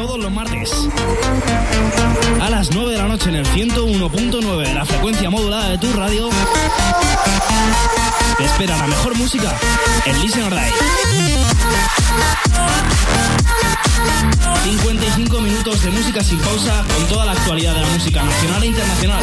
todos los martes. A las 9 de la noche en el 101.9 de la frecuencia modulada de tu radio. Te espera la mejor música en Listen Die. 55 minutos de música sin pausa con toda la actualidad de la música nacional e internacional.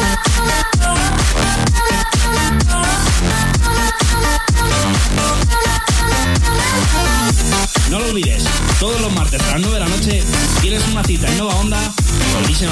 No lo olvides, todos los martes a las 9 de la noche tienes una cita en Nova Onda con Listen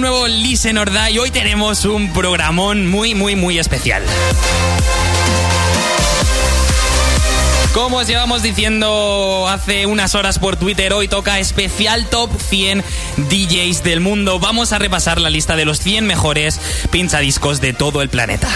un nuevo Listen or Die. Hoy tenemos un programón muy, muy, muy especial. Como os llevamos diciendo hace unas horas por Twitter, hoy toca especial Top 100 DJs del mundo. Vamos a repasar la lista de los 100 mejores pinchadiscos de todo el planeta.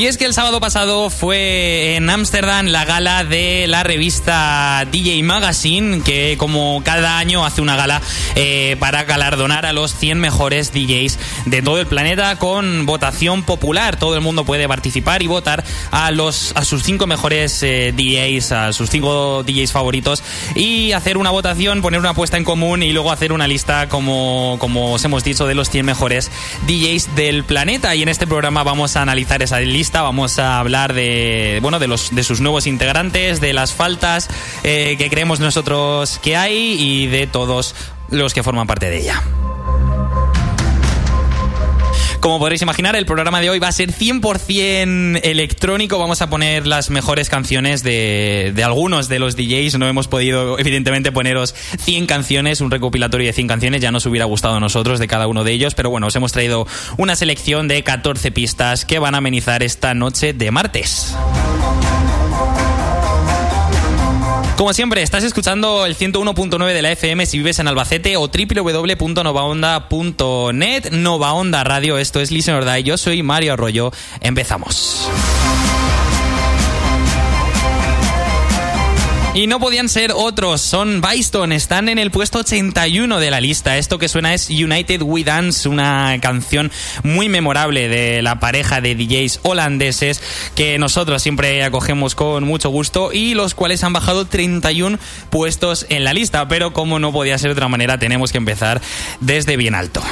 Y es que el sábado pasado fue en Ámsterdam la gala de la revista DJ Magazine, que como cada año hace una gala eh, para galardonar a los 100 mejores DJs de todo el planeta con votación popular. Todo el mundo puede participar y votar a, los, a sus 5 mejores eh, DJs, a sus 5 DJs favoritos y hacer una votación, poner una apuesta en común y luego hacer una lista, como, como os hemos dicho, de los 100 mejores DJs del planeta. Y en este programa vamos a analizar esa lista vamos a hablar de, bueno, de, los, de sus nuevos integrantes, de las faltas eh, que creemos nosotros que hay y de todos los que forman parte de ella. Como podréis imaginar, el programa de hoy va a ser 100% electrónico. Vamos a poner las mejores canciones de, de, algunos de los DJs. No hemos podido, evidentemente, poneros 100 canciones, un recopilatorio de 100 canciones. Ya nos hubiera gustado a nosotros de cada uno de ellos. Pero bueno, os hemos traído una selección de 14 pistas que van a amenizar esta noche de martes. Como siempre, estás escuchando el 101.9 de la FM si vives en Albacete o www.novaonda.net. Nova Onda Radio, esto es Listen or Die. Yo soy Mario Arroyo. Empezamos. Y no podían ser otros, son Byston, están en el puesto 81 de la lista. Esto que suena es United We Dance, una canción muy memorable de la pareja de DJs holandeses que nosotros siempre acogemos con mucho gusto y los cuales han bajado 31 puestos en la lista. Pero como no podía ser de otra manera, tenemos que empezar desde bien alto.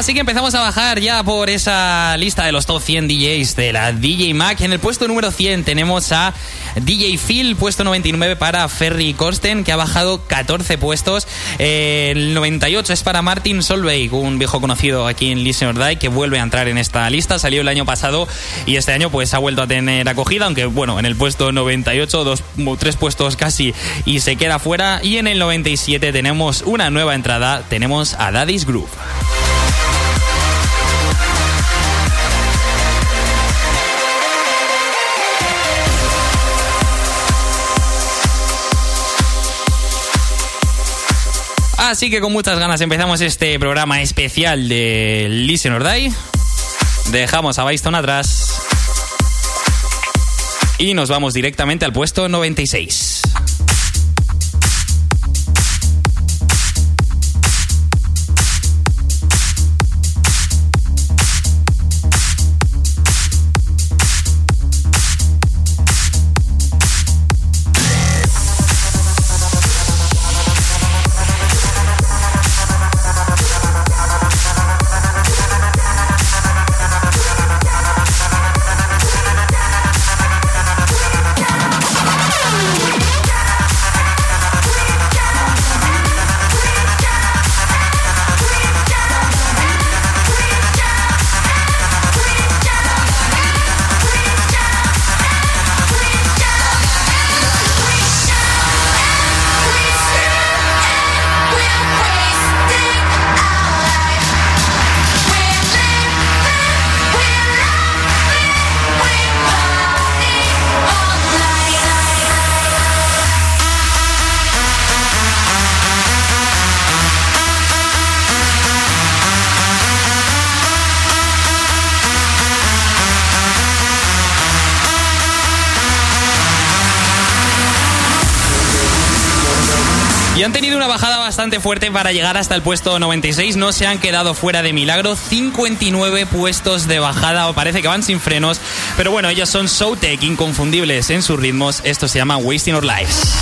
Así que empezamos a bajar ya por esa lista de los top 100 DJs de la DJ Mac. En el puesto número 100 tenemos a DJ Phil, puesto 99 para Ferry Corsten, que ha bajado 14 puestos. Eh, el 98 es para Martin Solveig, un viejo conocido aquí en Listen or Die, que vuelve a entrar en esta lista. Salió el año pasado y este año pues ha vuelto a tener acogida, aunque bueno, en el puesto 98, dos, tres puestos casi y se queda fuera. Y en el 97 tenemos una nueva entrada, tenemos a Daddy's Groove. Así que con muchas ganas empezamos este programa especial de Listen or Die. Dejamos a Byston atrás. Y nos vamos directamente al puesto 96. Bastante fuerte para llegar hasta el puesto 96. No se han quedado fuera de milagro. 59 puestos de bajada. O parece que van sin frenos. Pero bueno, ellos son Showtech, inconfundibles en sus ritmos. Esto se llama Wasting Our Lives.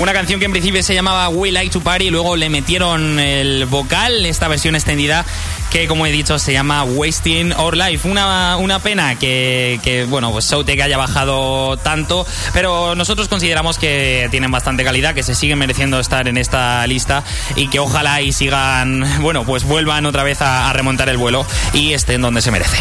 Una canción que en principio se llamaba We Like to Party y luego le metieron el vocal, esta versión extendida que como he dicho se llama Wasting Our Life. Una, una pena que, bueno, pues Soutek haya bajado tanto, pero nosotros consideramos que tienen bastante calidad, que se siguen mereciendo estar en esta lista y que ojalá y sigan, bueno, pues vuelvan otra vez a remontar el vuelo y estén donde se merece.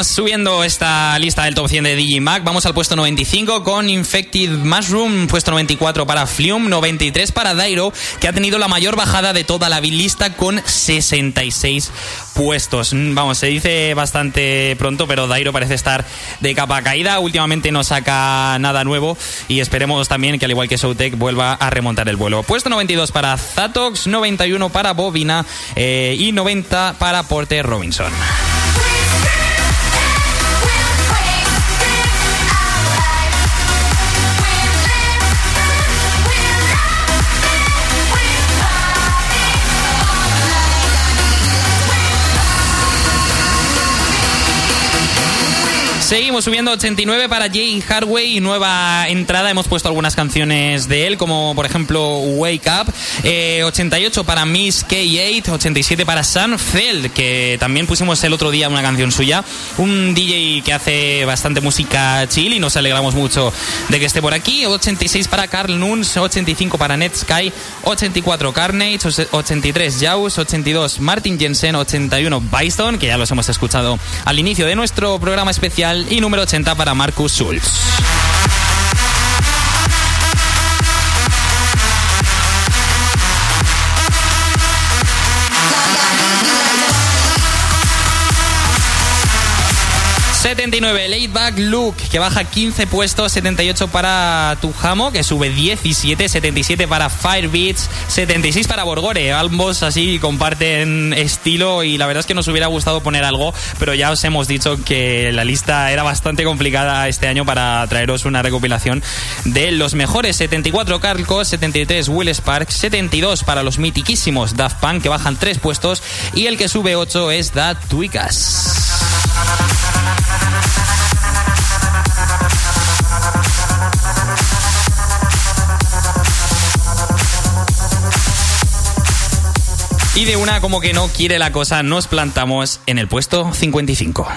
Subiendo esta lista del top 100 de Digimac. Vamos al puesto 95 con Infected Mushroom, puesto 94 para Flume, 93 para Dairo, que ha tenido la mayor bajada de toda la lista con 66 puestos. Mm, vamos, se dice bastante pronto, pero Dairo parece estar de capa caída. Últimamente no saca nada nuevo y esperemos también que al igual que Showtech vuelva a remontar el vuelo. Puesto 92 para Zatox, 91 para Bobina eh, y 90 para Porter Robinson. Seguimos subiendo 89 para Jay Hardway y nueva entrada. Hemos puesto algunas canciones de él, como por ejemplo Wake Up. 88 eh, para Miss K8, 87 para Sam Feld, que también pusimos el otro día una canción suya. Un DJ que hace bastante música chill y nos alegramos mucho de que esté por aquí. 86 para Carl Nuns, 85 para Netsky, 84 Carnage, 83 Jaws, 82 Martin Jensen, 81 Byston, que ya los hemos escuchado al inicio de nuestro programa especial y número 80 para Marcus Schulz. Late Back Luke, que baja 15 puestos, 78 para Tujamo, que sube 17, 77 para Firebeats, 76 para Borgore. Ambos así comparten estilo y la verdad es que nos hubiera gustado poner algo, pero ya os hemos dicho que la lista era bastante complicada este año para traeros una recopilación de los mejores. 74 Carlco, 73 Will Spark, 72 para los mitiquísimos Daft Punk, que bajan 3 puestos, y el que sube 8 es Da Twikas. Y de una como que no quiere la cosa, nos plantamos en el puesto 55.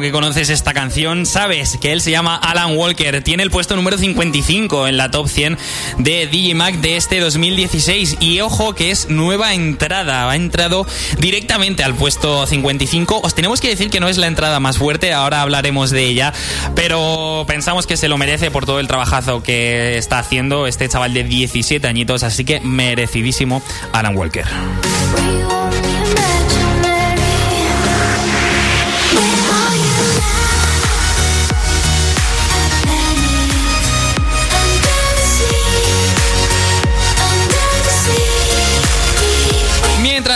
Que conoces esta canción, sabes que él se llama Alan Walker, tiene el puesto número 55 en la top 100 de DJ Mac de este 2016 y ojo que es nueva entrada, ha entrado directamente al puesto 55. Os tenemos que decir que no es la entrada más fuerte, ahora hablaremos de ella, pero pensamos que se lo merece por todo el trabajazo que está haciendo este chaval de 17 añitos, así que merecidísimo Alan Walker.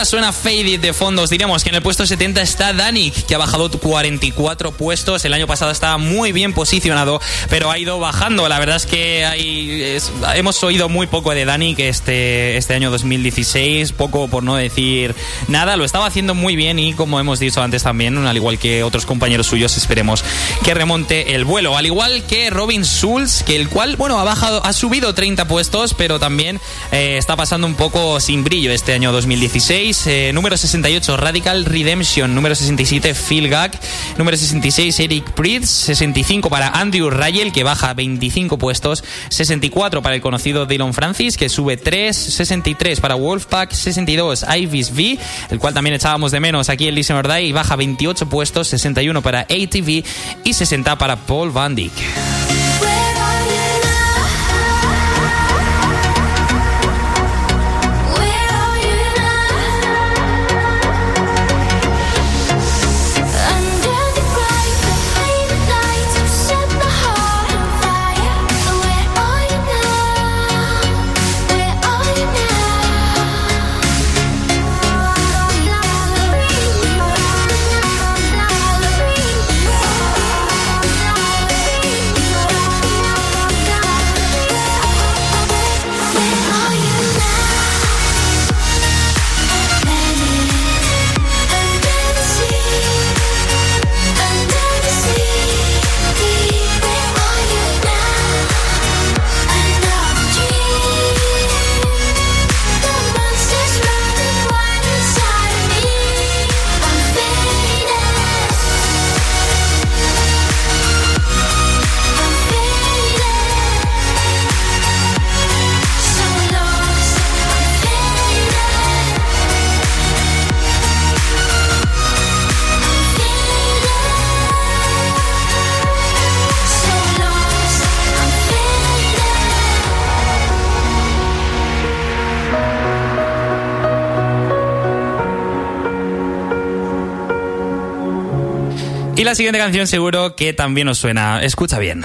Suena Faded de fondos, diremos que en el puesto 70 está Danik, que ha bajado 44 puestos. El año pasado estaba muy bien posicionado, pero ha ido bajando. La verdad es que hay, hemos oído muy poco de Danik este, este año 2016, poco por no decir nada. Lo estaba haciendo muy bien y, como hemos dicho antes también, al igual que otros compañeros suyos, esperemos que remonte el vuelo. Al igual que Robin Schulz, que el cual, bueno, ha bajado, ha subido 30 puestos, pero también eh, está pasando un poco sin brillo este año 2016. Eh, número 68 Radical Redemption, número 67 Phil Gag, número 66 Eric Pritz, 65 para Andrew Rayel que baja 25 puestos, 64 para el conocido Dylan Francis que sube 3, 63 para Wolfpack, 62 Ivis V, el cual también echábamos de menos aquí en Listen or Die y baja 28 puestos, 61 para ATV y 60 para Paul Van Dyck. La siguiente canción seguro que también os suena. Escucha bien.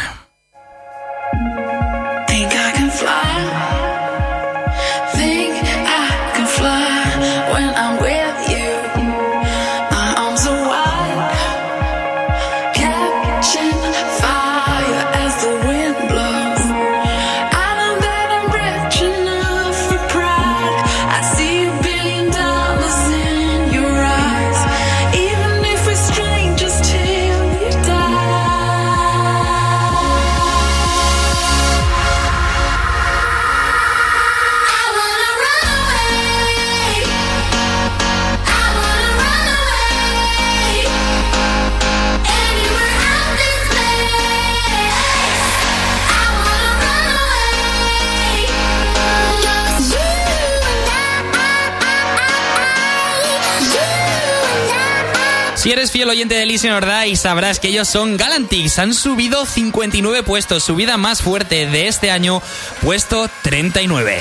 Si eres fiel oyente de Listen or Die, sabrás que ellos son Galantix. Han subido 59 puestos, subida más fuerte de este año, puesto 39.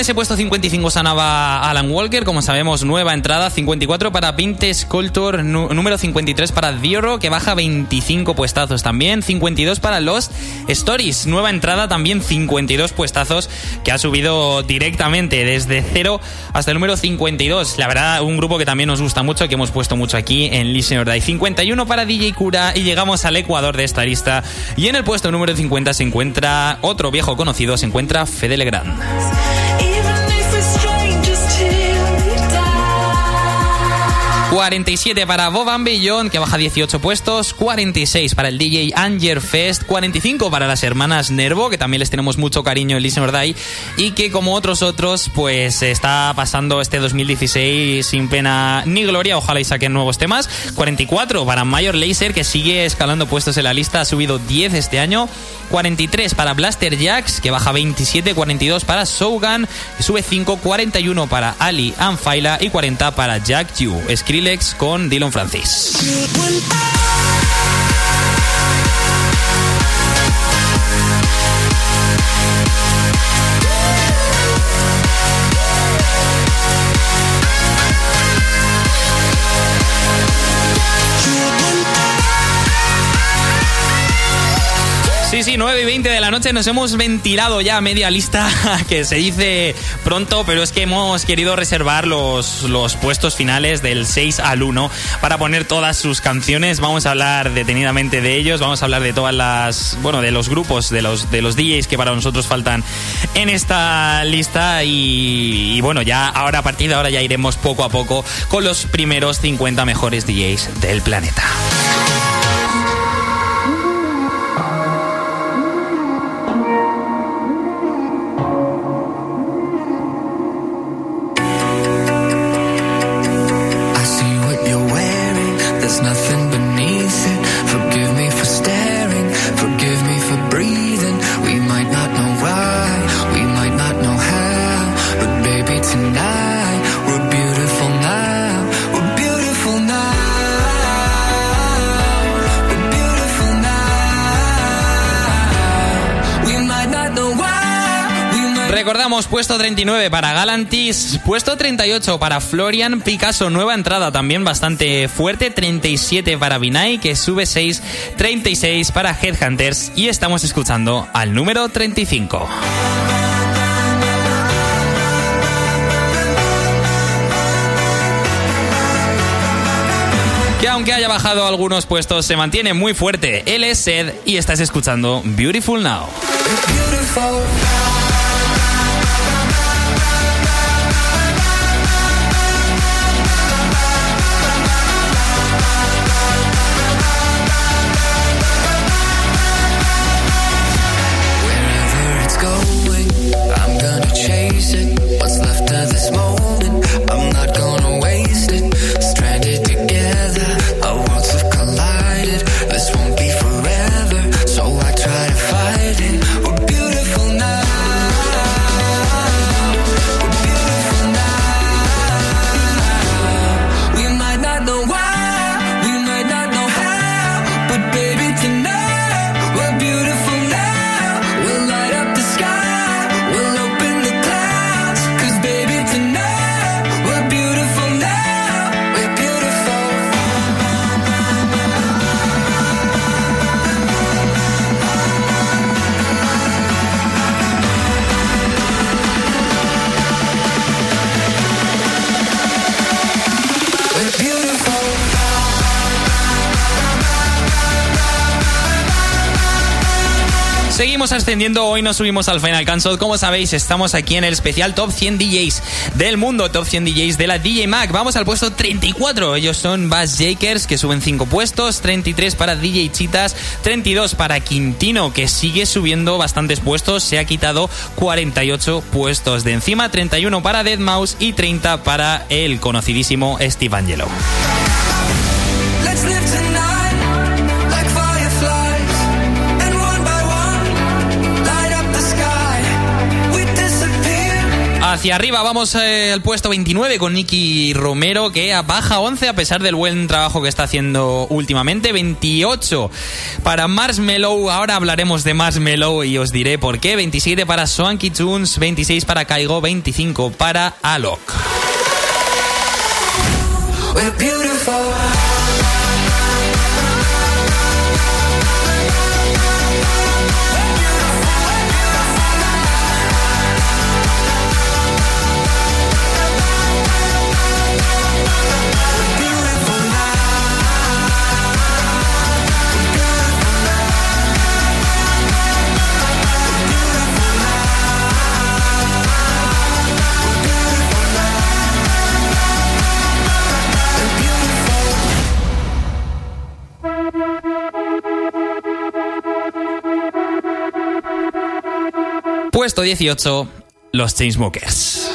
Ese puesto 55 sanaba Alan Walker, como sabemos, nueva entrada. 54 para Pinte Sculptor, número 53 para Dioro, que baja 25 puestazos también. 52 para Lost Stories, nueva entrada también 52 puestazos, que ha subido directamente desde 0 hasta el número 52. La verdad, un grupo que también nos gusta mucho, que hemos puesto mucho aquí en Listen or Die. 51 para DJ Cura y llegamos al Ecuador de esta lista. Y en el puesto número 50 se encuentra otro viejo conocido, se encuentra Fede Legrand. destroy 47 para Bob Beyond, que baja 18 puestos. 46 para el DJ Anger Fest. 45 para las hermanas Nervo, que también les tenemos mucho cariño en Listen or Y que, como otros otros, pues está pasando este 2016 sin pena ni gloria. Ojalá y saquen nuevos temas. 44 para Mayor Laser, que sigue escalando puestos en la lista. Ha subido 10 este año. 43 para Blaster Jacks, que baja 27, 42 para Shogun, que sube 5, 41 para Ali Anfaila y 40 para Jack Yu. Skrillex con Dylan Francis. 9 y 20 de la noche nos hemos ventilado ya media lista, que se dice pronto, pero es que hemos querido reservar los, los puestos finales del 6 al 1 para poner todas sus canciones. Vamos a hablar detenidamente de ellos, vamos a hablar de todas las, bueno, de los grupos, de los, de los DJs que para nosotros faltan en esta lista y, y bueno, ya ahora a partir de ahora ya iremos poco a poco con los primeros 50 mejores DJs del planeta. Puesto 39 para Galantis, puesto 38 para Florian Picasso, nueva entrada también bastante fuerte, 37 para Vinay, que sube 6, 36 para Headhunters y estamos escuchando al número 35. que aunque haya bajado algunos puestos se mantiene muy fuerte. Él es Sed y estás escuchando Beautiful Now. Ascendiendo, hoy nos subimos al Final Cancel. Como sabéis, estamos aquí en el especial Top 100 DJs del mundo, Top 100 DJs de la DJ Mac. Vamos al puesto 34. Ellos son Bass Jakers, que suben 5 puestos, 33 para DJ Chitas, 32 para Quintino, que sigue subiendo bastantes puestos, se ha quitado 48 puestos de encima, 31 para Dead Mouse y 30 para el conocidísimo Steve Angelo. Hacia arriba vamos eh, al puesto 29 con Nicky Romero que baja 11 a pesar del buen trabajo que está haciendo últimamente. 28 para Marshmello. Ahora hablaremos de Marshmello y os diré por qué. 27 para Swanky Tunes. 26 para Kaigo. 25 para Alok. Puesto 18, los Chainsmokers.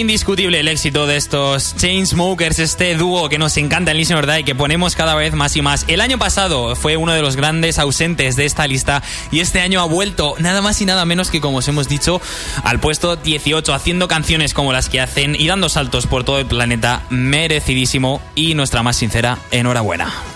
Indiscutible el éxito de estos Chainsmokers, este dúo que nos encanta en Listen or Die, que ponemos cada vez más y más. El año pasado fue uno de los grandes ausentes de esta lista y este año ha vuelto nada más y nada menos que, como os hemos dicho, al puesto 18, haciendo canciones como las que hacen y dando saltos por todo el planeta, merecidísimo y nuestra más sincera enhorabuena.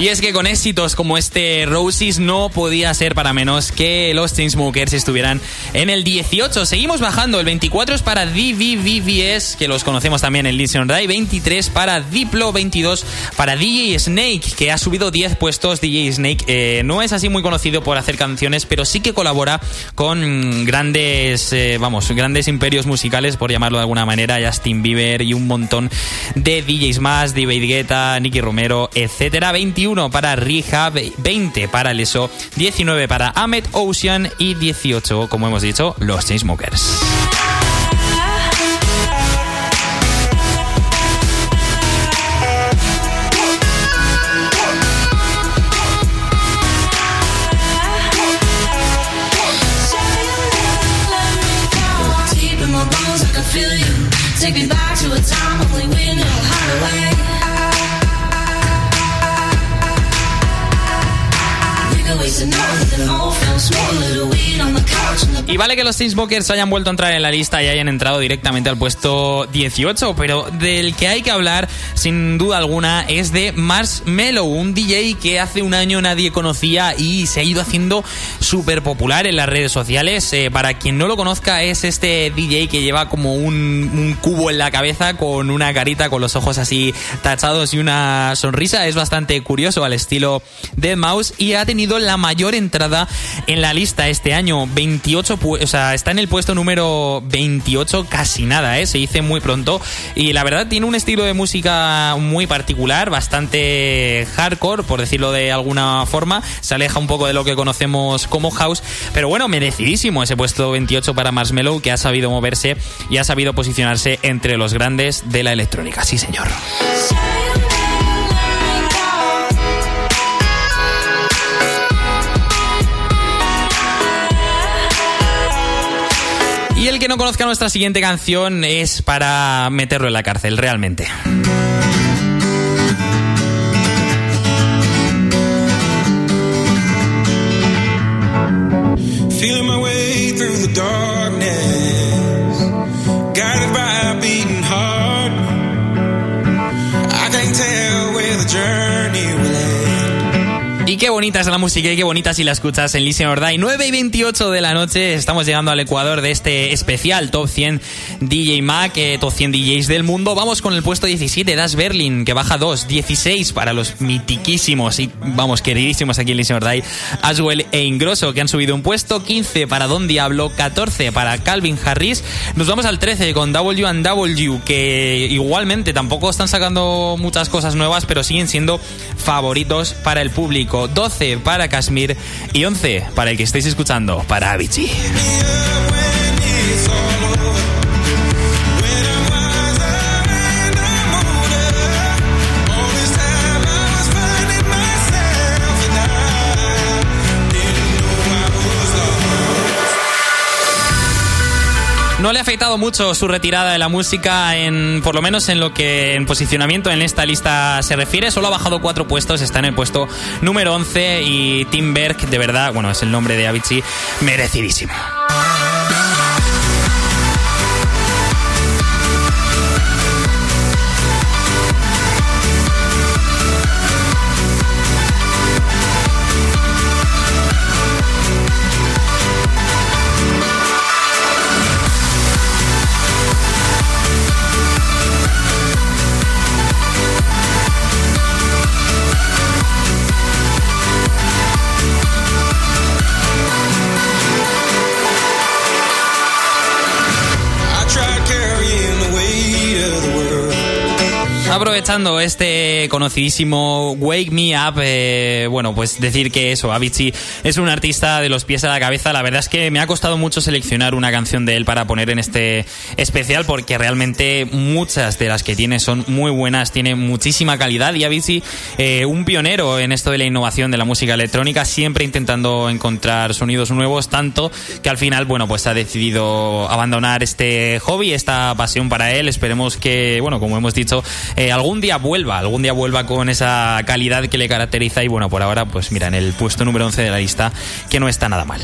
Y es que con éxitos como este Roses no podía ser para menos que los Chainsmokers estuvieran en el 18. Seguimos bajando. El 24 es para DVVVS, que los conocemos también en Listen Die. 23 para Diplo. 22 para DJ Snake, que ha subido 10 puestos. DJ Snake eh, no es así muy conocido por hacer canciones, pero sí que colabora con grandes, eh, vamos, grandes imperios musicales, por llamarlo de alguna manera. Justin Bieber y un montón de DJs más. David Guetta, Nicky Romero, etcétera. 21 para Rehab, 20 para Leso, 19 para Ahmed Ocean y 18, como hemos dicho, los Chainsmokers. Y vale que los Chainsmokers hayan vuelto a entrar en la lista y hayan entrado directamente al puesto 18, pero del que hay que hablar, sin duda alguna, es de Marshmello, un DJ que hace un año nadie conocía y se ha ido haciendo súper popular en las redes sociales. Eh, para quien no lo conozca, es este DJ que lleva como un, un cubo en la cabeza con una carita con los ojos así tachados y una sonrisa. Es bastante curioso al estilo Dead Mouse y ha tenido la mayor entrada en la lista este año, 28 o sea, está en el puesto número 28 casi nada, ¿eh? Se dice muy pronto. Y la verdad tiene un estilo de música muy particular, bastante hardcore, por decirlo de alguna forma. Se aleja un poco de lo que conocemos como house. Pero bueno, merecidísimo ese puesto 28 para Marshmello, que ha sabido moverse y ha sabido posicionarse entre los grandes de la electrónica. Sí, señor. No conozca nuestra siguiente canción es para meterlo en la cárcel, realmente. Qué bonita es la música y qué bonita si la escuchas en Listen or Die. 9 y 28 de la noche, estamos llegando al Ecuador de este especial Top 100 DJ Mac, eh, Top 100 DJs del mundo. Vamos con el puesto 17, Das Berlin, que baja 2, 16 para los mitiquísimos y, vamos, queridísimos aquí en Listen or Aswell e Ingrosso, que han subido un puesto, 15 para Don Diablo, 14 para Calvin Harris. Nos vamos al 13 con W and W, que igualmente tampoco están sacando muchas cosas nuevas, pero siguen siendo favoritos para el público. 12 para Kashmir y 11 para el que estáis escuchando, para Avicii. No le ha afectado mucho su retirada de la música, en, por lo menos en lo que en posicionamiento en esta lista se refiere. Solo ha bajado cuatro puestos, está en el puesto número 11 y Tim Berg, de verdad, bueno, es el nombre de Avicii, merecidísimo. Aprovechando este conocidísimo Wake Me Up, eh, bueno, pues decir que eso, Avicii es un artista de los pies a la cabeza. La verdad es que me ha costado mucho seleccionar una canción de él para poner en este especial porque realmente muchas de las que tiene son muy buenas, tiene muchísima calidad y Avicii, eh, un pionero en esto de la innovación de la música electrónica, siempre intentando encontrar sonidos nuevos, tanto que al final, bueno, pues ha decidido abandonar este hobby, esta pasión para él. Esperemos que, bueno, como hemos dicho, eh, algún día vuelva, algún día vuelva con esa calidad que le caracteriza y bueno, por ahora pues mira, en el puesto número 11 de la lista, que no está nada mal.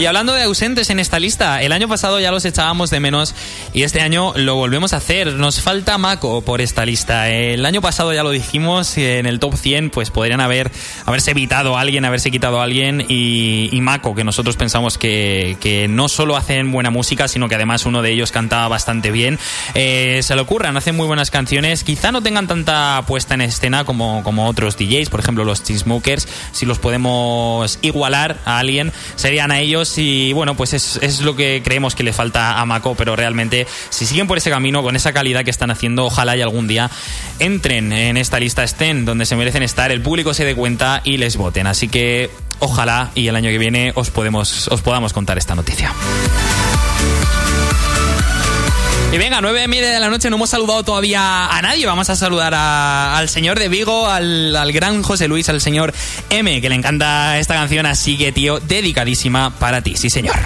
Y hablando de ausentes en esta lista, el año pasado ya los echábamos de menos y este año lo volvemos a hacer. Nos falta Mako por esta lista. El año pasado ya lo dijimos, en el top 100 pues podrían haber haberse evitado a alguien, haberse quitado a alguien y, Mako, que nosotros pensamos que, que, no solo hacen buena música, sino que además uno de ellos cantaba bastante bien. Eh, se le ocurran, hacen muy buenas canciones. Quizá no tengan tanta puesta en escena como, como otros DJs, por ejemplo los Smokers. Si los podemos igualar a alguien, serían a ellos y bueno, pues es, es lo que creemos que le falta a Mako, pero realmente si siguen por ese camino con esa calidad que están haciendo, ojalá y algún día entren en esta lista, estén donde se merecen estar, el público se dé cuenta y les voten. Así que ojalá y el año que viene os, podemos, os podamos contar esta noticia. Y venga, nueve y media de la noche, no hemos saludado todavía a nadie. Vamos a saludar al señor de Vigo, al, al, gran José Luis, al señor M, que le encanta esta canción. Así que, tío, dedicadísima para ti. Sí, señor.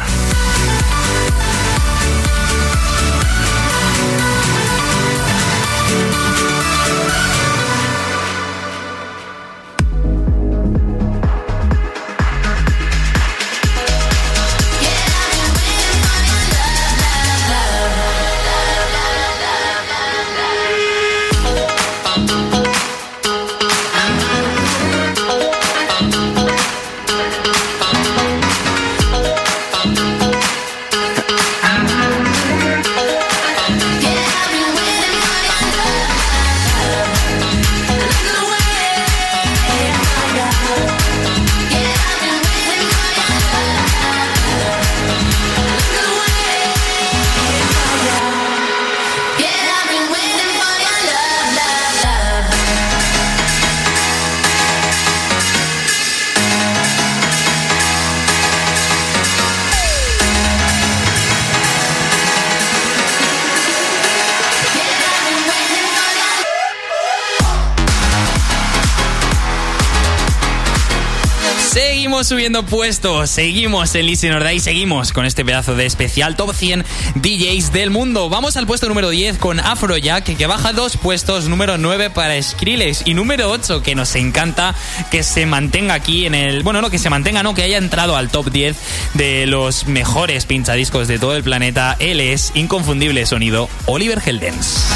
Subiendo puestos, seguimos en Listen or Die, seguimos con este pedazo de especial Top 100 DJs del mundo. Vamos al puesto número 10 con Afrojack, que baja dos puestos, número 9 para Skrillex y número 8, que nos encanta que se mantenga aquí en el... Bueno, no, que se mantenga, no, que haya entrado al top 10 de los mejores pinchadiscos de todo el planeta. Él es inconfundible sonido Oliver Heldens.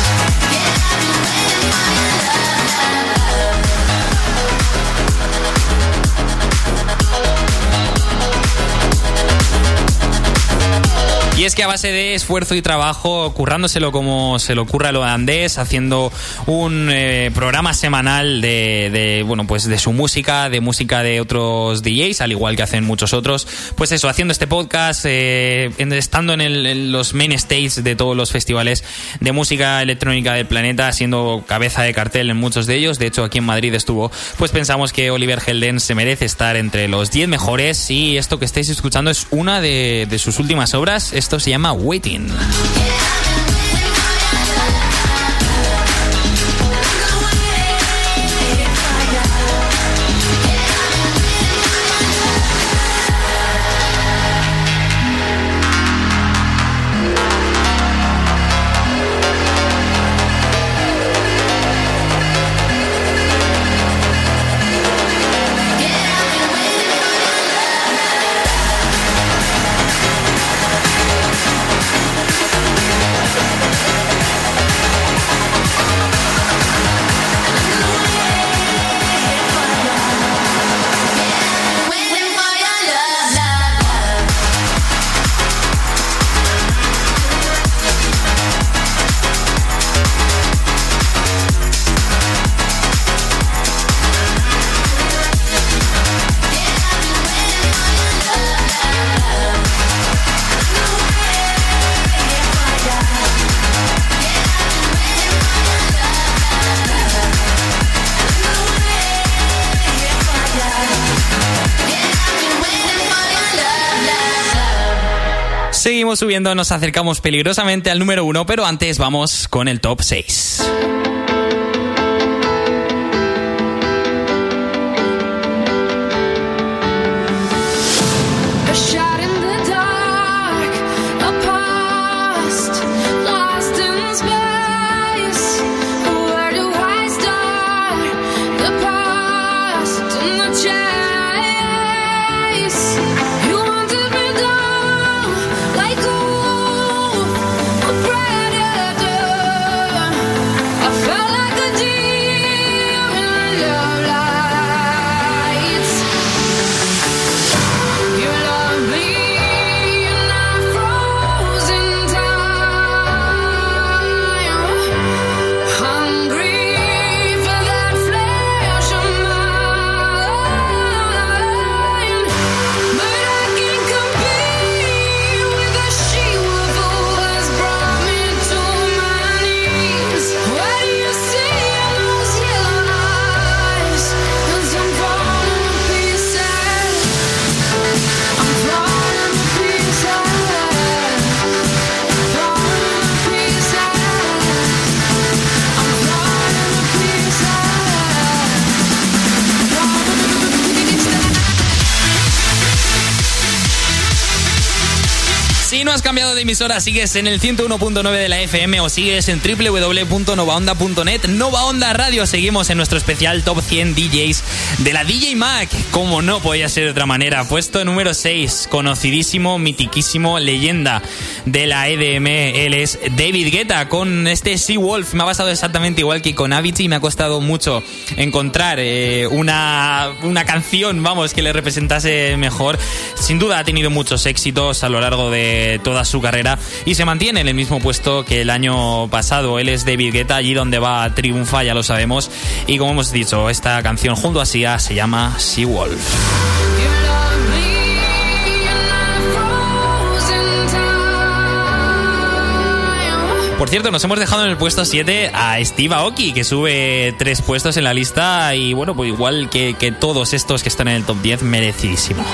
Es que a base de esfuerzo y trabajo, currándoselo como se le ocurra a lo Andés, haciendo un eh, programa semanal de, bueno, pues de su música, de música de otros DJs, al igual que hacen muchos otros. Pues eso, haciendo este podcast, eh, estando en, los main stages de todos los festivales de música electrónica del planeta, siendo cabeza de cartel en muchos de ellos. De hecho, aquí en Madrid estuvo. Pues pensamos que Oliver Helden se merece estar entre los 10 mejores. Y esto que estáis escuchando es una de, de sus últimas obras. Esto se llama Waiting. Subiendo, nos acercamos peligrosamente al número uno, pero antes vamos con el top 6. Emisora sigues en el 101.9 de la FM o sigues en www.novaonda.net. Nova Onda Radio. Seguimos en nuestro especial Top 100 DJs de la DJ Mac. Como no podía ser de otra manera. Puesto número 6. Conocidísimo, mitiquísimo, leyenda de la EDM. Él es David Guetta con este Sea Wolf. Me ha pasado exactamente igual que con Avicii. Me ha costado mucho encontrar eh, una, una canción, vamos, que le representase mejor. Sin duda ha tenido muchos éxitos a lo largo de toda su carrera y se mantiene en el mismo puesto que el año pasado. Él es David Guetta, allí donde va triunfa, ya lo sabemos. Y como hemos dicho, esta canción junto a Sia se llama Sea Wolf. Por cierto, nos hemos dejado en el puesto 7 a Steve Aoki, que sube tres puestos en la lista y bueno, pues igual que, que todos estos que están en el top 10, merecidísimo.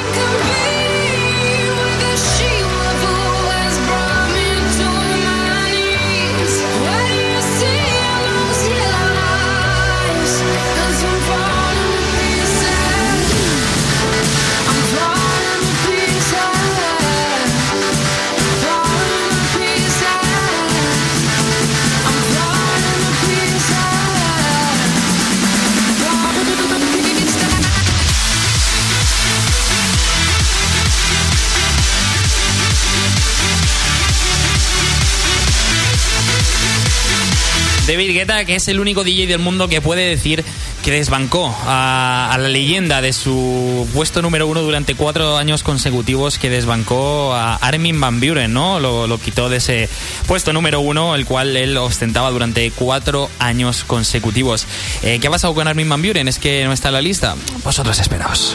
Que es el único DJ del mundo que puede decir que desbancó a, la leyenda de su puesto número uno durante cuatro años consecutivos, que desbancó a Armin Van Buren, ¿no? Lo, quitó de ese puesto número uno, el cual él ostentaba durante cuatro años consecutivos. Eh, ¿Qué ha pasado con Armin Van Buren? ¿Es que no está en la lista? Vosotros esperaos.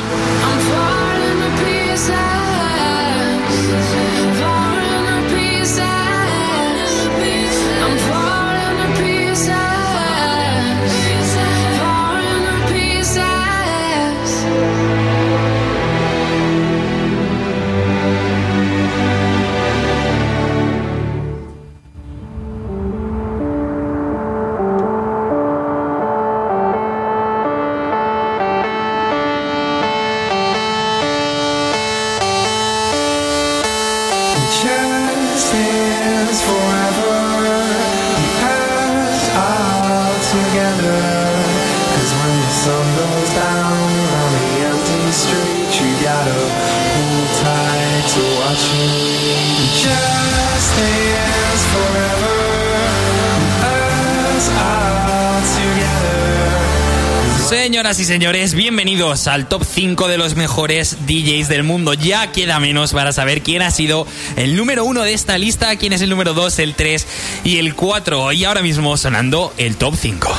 Y señores, bienvenidos al top 5 de los mejores DJs del mundo. Ya queda menos para saber quién ha sido el número 1 de esta lista, quién es el número 2, el 3 y el 4. Y ahora mismo sonando el top 5.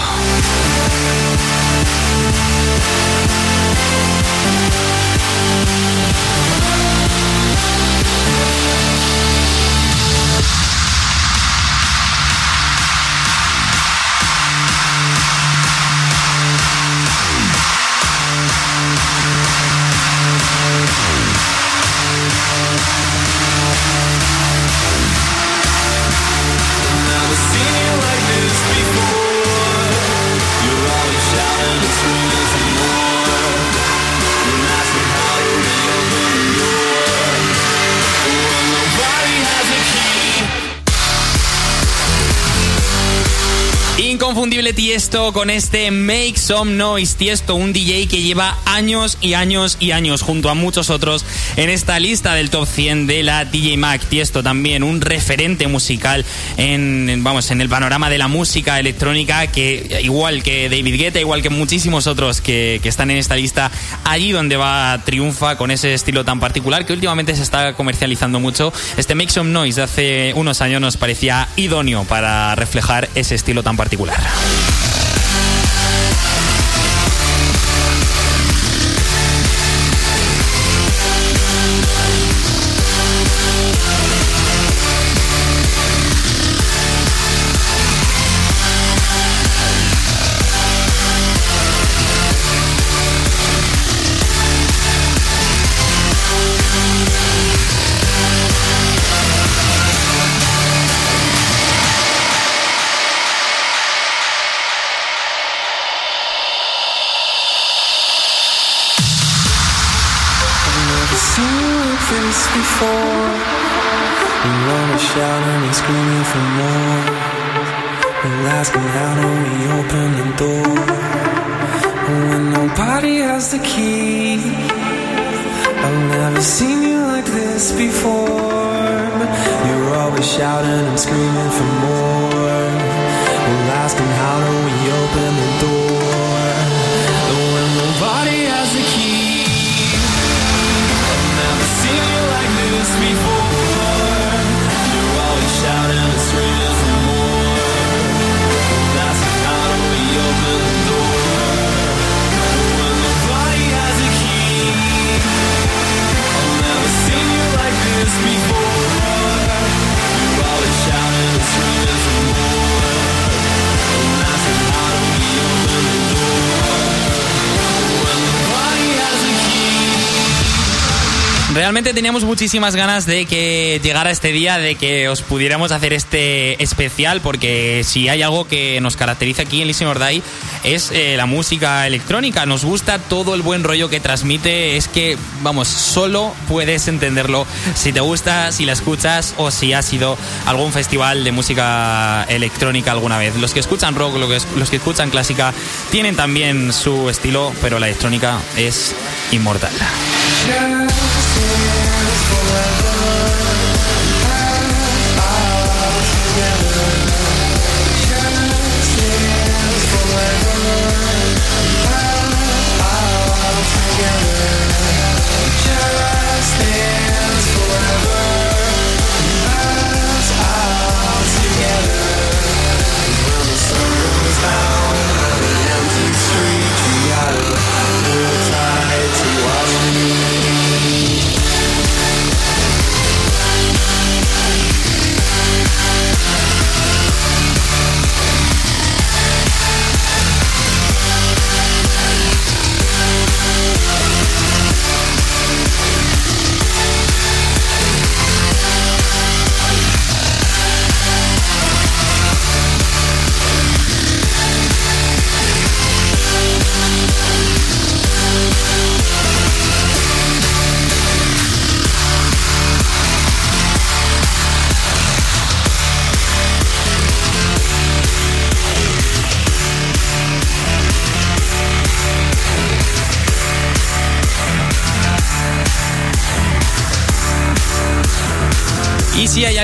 Con este Make Some Noise. Tiesto, un DJ que lleva años y años y años junto a muchos otros en esta lista del top 100 de la DJ Mac. Tiesto también, un referente musical en, vamos, en el panorama de la música electrónica que igual que David Guetta, igual que muchísimos otros que, que están en esta lista, allí donde va triunfa con ese estilo tan particular que últimamente se está comercializando mucho. Este Make Some Noise de hace unos años nos parecía idóneo para reflejar ese estilo tan particular. asking how do we open the door when nobody has the key? I've never seen you like this before. You're always shouting and screaming for more. We'll ask him how do we open the door when nobody has the key? I've never seen you like this before. Realmente teníamos muchísimas ganas de que llegara este día, de que os pudiéramos hacer este especial, porque si hay algo que nos caracteriza aquí en Listen or es eh, la música electrónica. Nos gusta todo el buen rollo que transmite. Es que, vamos, solo puedes entenderlo si te gusta, si la escuchas o si has ido a algún festival de música electrónica alguna vez. Los que escuchan rock, los que escuchan clásica, tienen también su estilo, pero la electrónica es inmortal.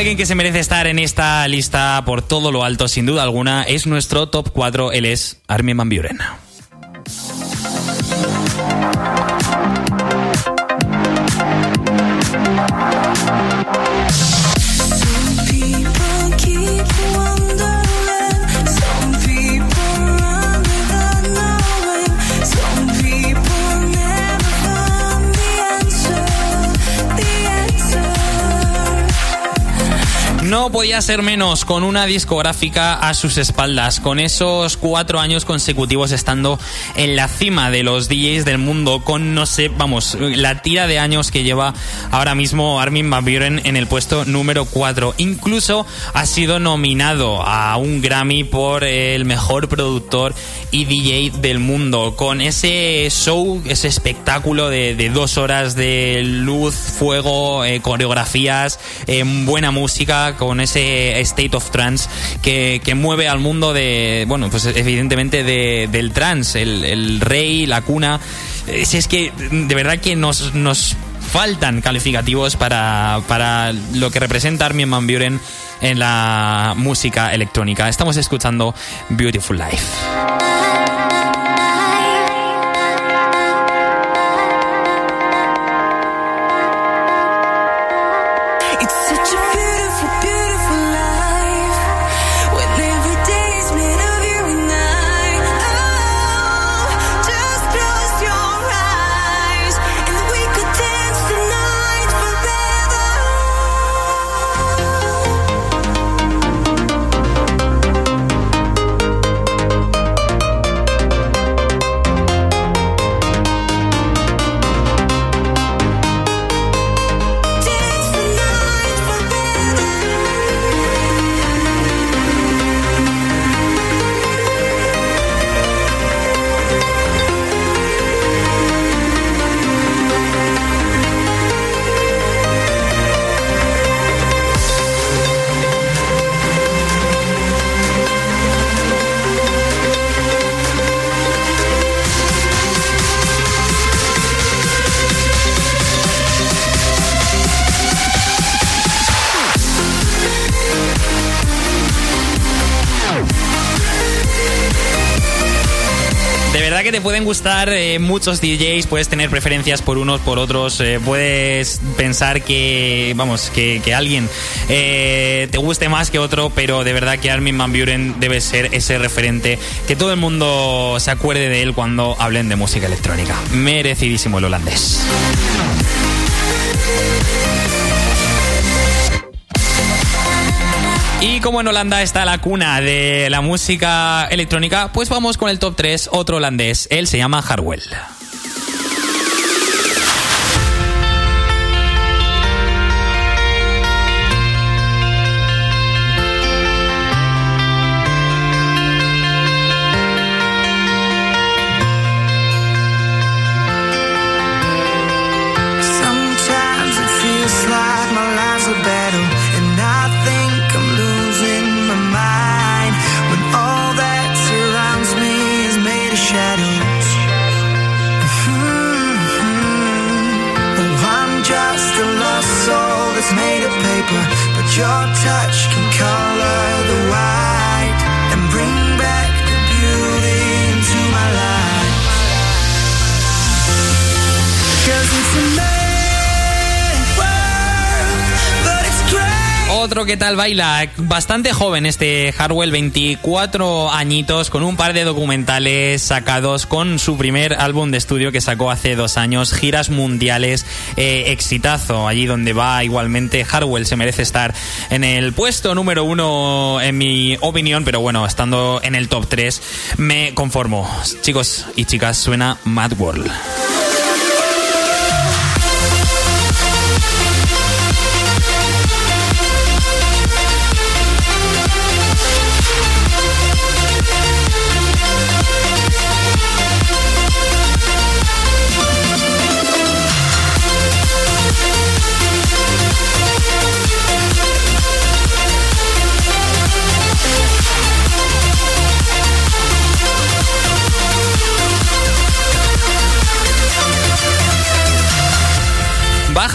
Alguien que se merece estar en esta lista por todo lo alto, sin duda alguna, es nuestro top 4. Él es Armin Van Buren. Podía ser menos con una discográfica a sus espaldas, con esos cuatro años consecutivos estando en la cima de los DJs del mundo, con no sé, vamos, la tira de años que lleva ahora mismo Armin Van Buren en el puesto número 4. Incluso ha sido nominado a un Grammy por el mejor productor y DJ del mundo, con ese show, ese espectáculo de, dos horas de luz, fuego, eh, coreografías, eh, buena música con ese state of trance que, mueve al mundo de, bueno, pues evidentemente del trance, el, rey, la cuna. Si es que de verdad que nos, nos faltan calificativos para, para lo que representa Armin Van Buren en la música electrónica. Estamos escuchando Beautiful Life. Pueden gustar eh, muchos DJs, puedes tener preferencias por unos, por otros, eh, puedes pensar que, vamos, que, alguien eh, te guste más que otro, pero de verdad que Armin Van Buren debe ser ese referente, que todo el mundo se acuerde de él cuando hablen de música electrónica. Merecidísimo el holandés. Y como en Holanda está la cuna de la música electrónica, pues vamos con el top 3, otro holandés. Él se llama Harwell. your touch. ¿Qué tal baila? Bastante joven este Harwell, 24 añitos, con un par de documentales sacados con su primer álbum de estudio que sacó hace dos años, giras mundiales, eh, exitazo, allí donde va igualmente Harwell se merece estar en el puesto número uno en mi opinión, pero bueno, estando en el top 3 me conformo. Chicos y chicas, suena Mad World.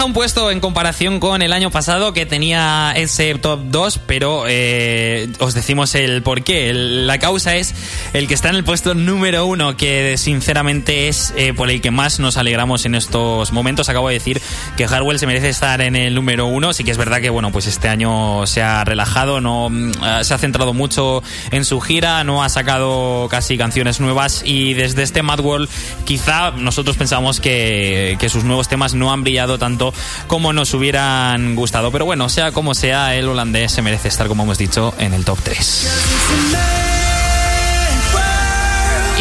Un puesto en comparación con el año pasado que tenía ese top 2, pero eh, os decimos el por qué. la causa es el que está en el puesto número uno, que sinceramente es eh, por el que más nos alegramos en estos momentos. Acabo de decir que Harwell se merece estar en el número uno. Sí que es verdad que bueno, pues este año se ha relajado, no mm, se ha centrado mucho en su gira, no ha sacado casi canciones nuevas y desde este Mad World quizá nosotros pensamos que, que sus nuevos temas no han brillado tanto como nos hubieran gustado. Pero bueno, sea como sea, el holandés se merece estar, como hemos dicho, en el top 3.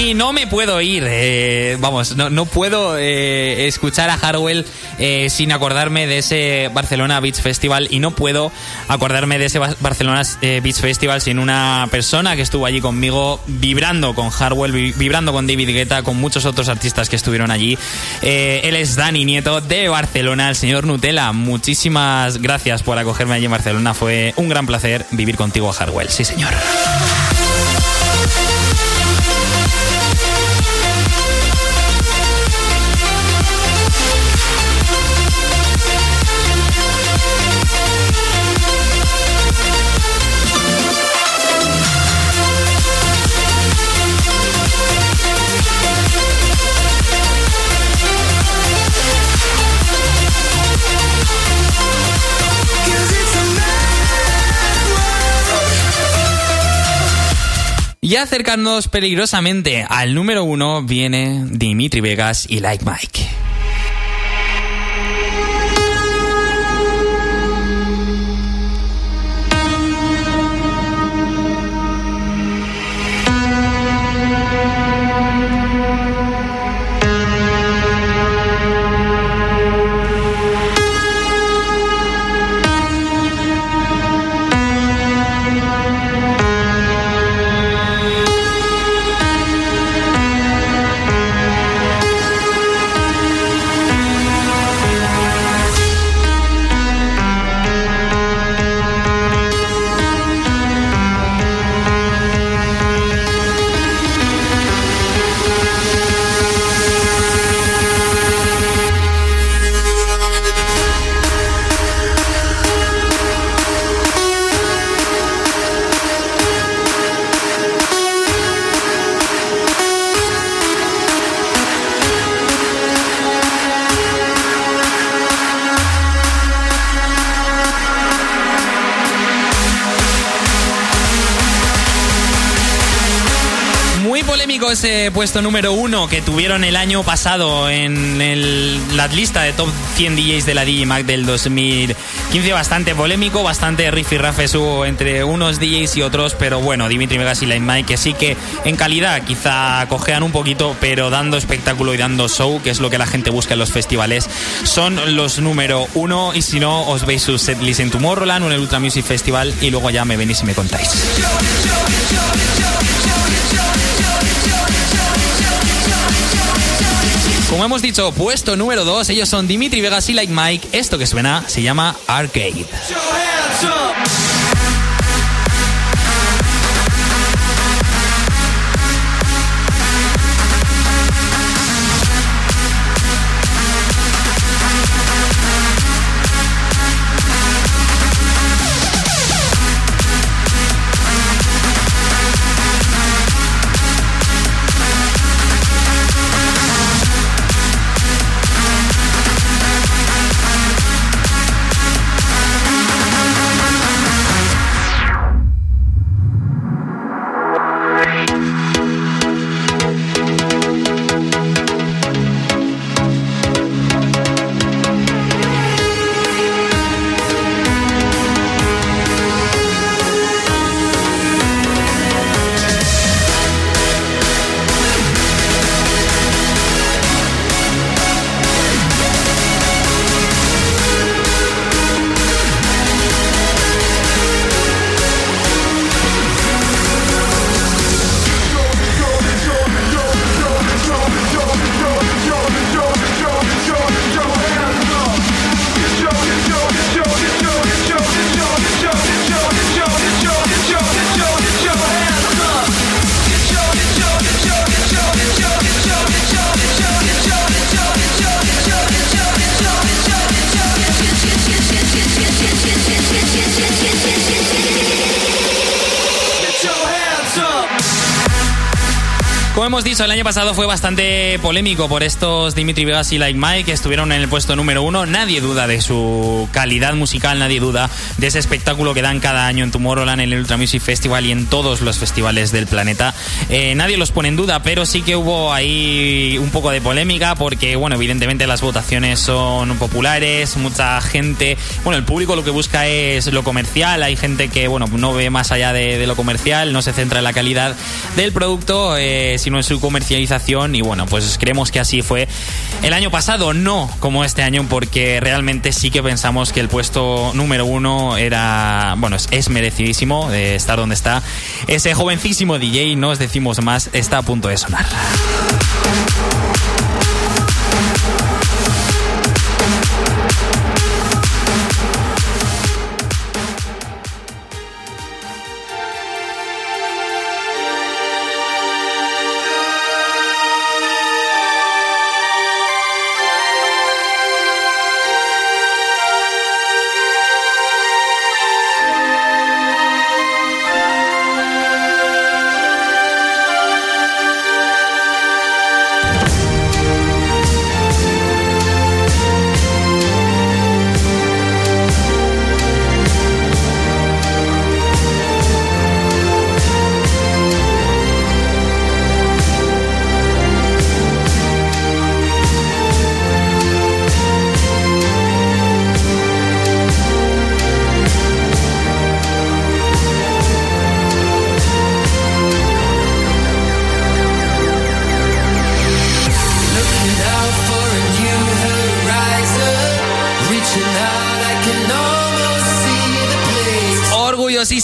Y no me puedo ir, eh, vamos, no, puedo eh, escuchar a Harwell eh, sin acordarme de ese Barcelona Beach Festival y no puedo acordarme de ese Barcelona Beach Festival sin una persona que estuvo allí conmigo vibrando con Harwell, vibrando con David Guetta, con muchos otros artistas que estuvieron allí. él es Dani Nieto de Barcelona, el señor Nutella. Muchísimas gracias por acogerme allí en Barcelona. Fue un gran placer vivir contigo, Harwell. Sí, señor. Y acercándonos peligrosamente al número uno viene Dimitri Vegas y Like Mike. Ese puesto número uno que tuvieron el año pasado en la lista de top 100 DJs de la DJMAC del 2015. Bastante polémico, bastante y hubo entre unos DJs y otros, pero bueno, Dimitri Vegas y Line Mike, que sí que en calidad quizá cojean un poquito, pero dando espectáculo y dando show, que es lo que la gente busca en los festivales, son los número uno. Y si no, os veis su setlist en Tomorrowland o en el Ultra Music Festival y luego ya me venís y me contáis. Como hemos dicho, puesto número 2, ellos son Dimitri Vegas y Like Mike. Esto que suena se llama Arcade. Hemos dicho, el año pasado fue bastante polémico por estos Dimitri Vegas y Like Mike que estuvieron en el puesto número uno. Nadie duda de su calidad musical, nadie duda de ese espectáculo que dan cada año en Tomorrowland, en el Ultra Music Festival y en todos los festivales del planeta. Eh, nadie los pone en duda, pero sí que hubo ahí un poco de polémica porque, bueno, evidentemente las votaciones son populares, mucha gente, bueno, el público lo que busca es lo comercial, hay gente que, bueno, no ve más allá de, lo comercial, no se centra en la calidad del producto, eh, sino su comercialización y, bueno, pues creemos que así fue el año pasado, no como este año, porque realmente sí que pensamos que el puesto número uno era, bueno, es, merecidísimo de estar donde está. Ese jovencísimo DJ, no os decimos más, está a punto de sonar.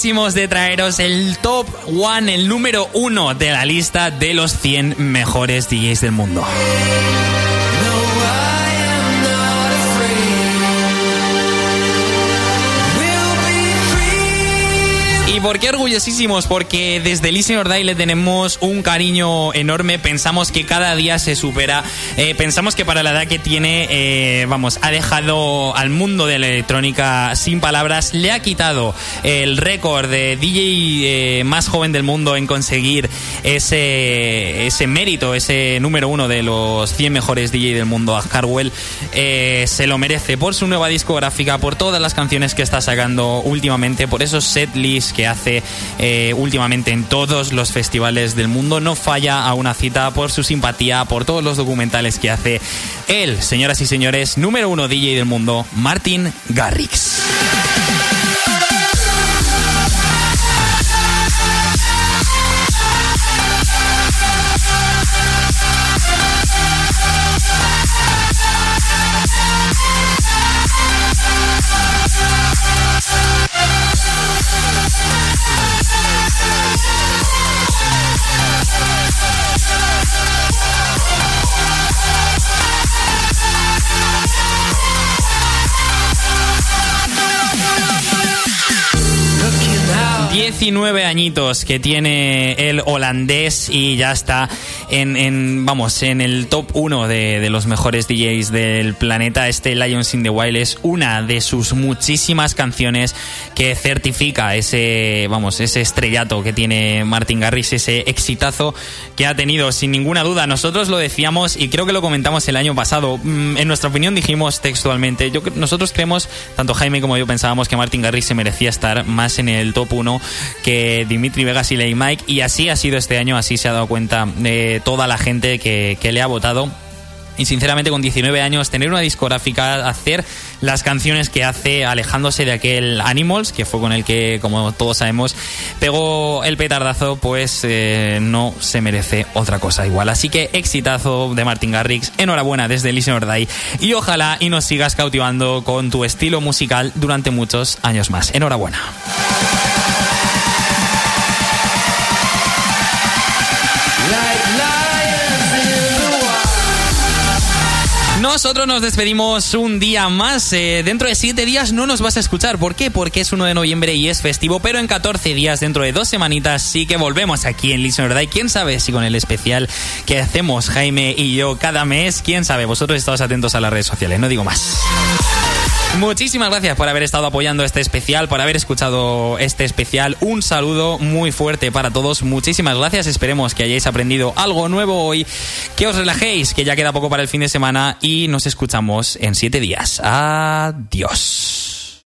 De traeros el top one, el número uno de la lista de los 100 mejores DJs del mundo. ¿Y por qué orgullosísimos? Porque desde Listen or le tenemos un cariño enorme. Pensamos que cada día se supera. Eh, pensamos que para la edad que tiene, eh, vamos, ha dejado al mundo de la electrónica sin palabras. Le ha quitado el récord de DJ eh, más joven del mundo en conseguir ese, ese mérito, ese número uno de los 100 mejores DJ del mundo. A Harwell se lo merece por su nueva discográfica, por todas las canciones que está sacando últimamente, por esos setlists que hace eh, últimamente en todos los festivales del mundo. No falla a una cita por su simpatía, por todos los documentales que hace él, señoras y señores, número uno DJ del mundo, Martin Garrix. 19 añitos que tiene el holandés y ya está en, vamos, en el top 1 de, los mejores DJs del planeta. Este Lions in the Wild es una de sus muchísimas canciones que certifica ese, vamos, ese estrellato que tiene Martin Garrix, ese exitazo que ha tenido sin ninguna duda. Nosotros lo decíamos y creo que lo comentamos el año pasado. Mm, en nuestra opinión dijimos textualmente, yo, nosotros creemos, tanto Jaime como yo pensábamos que Martin Garrix se merecía estar más en el top 1 que Dimitri Vegas y Ley Mike y así ha sido este año, así se ha dado cuenta de toda la gente que, le ha votado y sinceramente con 19 años tener una discográfica, hacer las canciones que hace alejándose de aquel Animals, que fue con el que, como todos sabemos, pegó el petardazo, pues eh, no se merece otra cosa igual. Así que exitazo de Martin Garrix, enhorabuena desde Listen Day y ojalá y nos sigas cautivando con tu estilo musical durante muchos años más. Enhorabuena. Nosotros nos despedimos un día más. Eh, dentro de siete días no nos vas a escuchar. ¿Por qué? Porque es 1 de noviembre y es festivo. Pero en 14 días, dentro de dos semanitas, sí que volvemos aquí en Listen verdad. Y quién sabe si con el especial que hacemos Jaime y yo cada mes, quién sabe. Vosotros estáis atentos a las redes sociales. No digo más. Muchísimas gracias por haber estado apoyando este especial, por haber escuchado este especial. Un saludo muy fuerte para todos. Muchísimas gracias. Esperemos que hayáis aprendido algo nuevo hoy. Que os relajéis, que ya queda poco para el fin de semana y nos escuchamos en siete días. Adiós.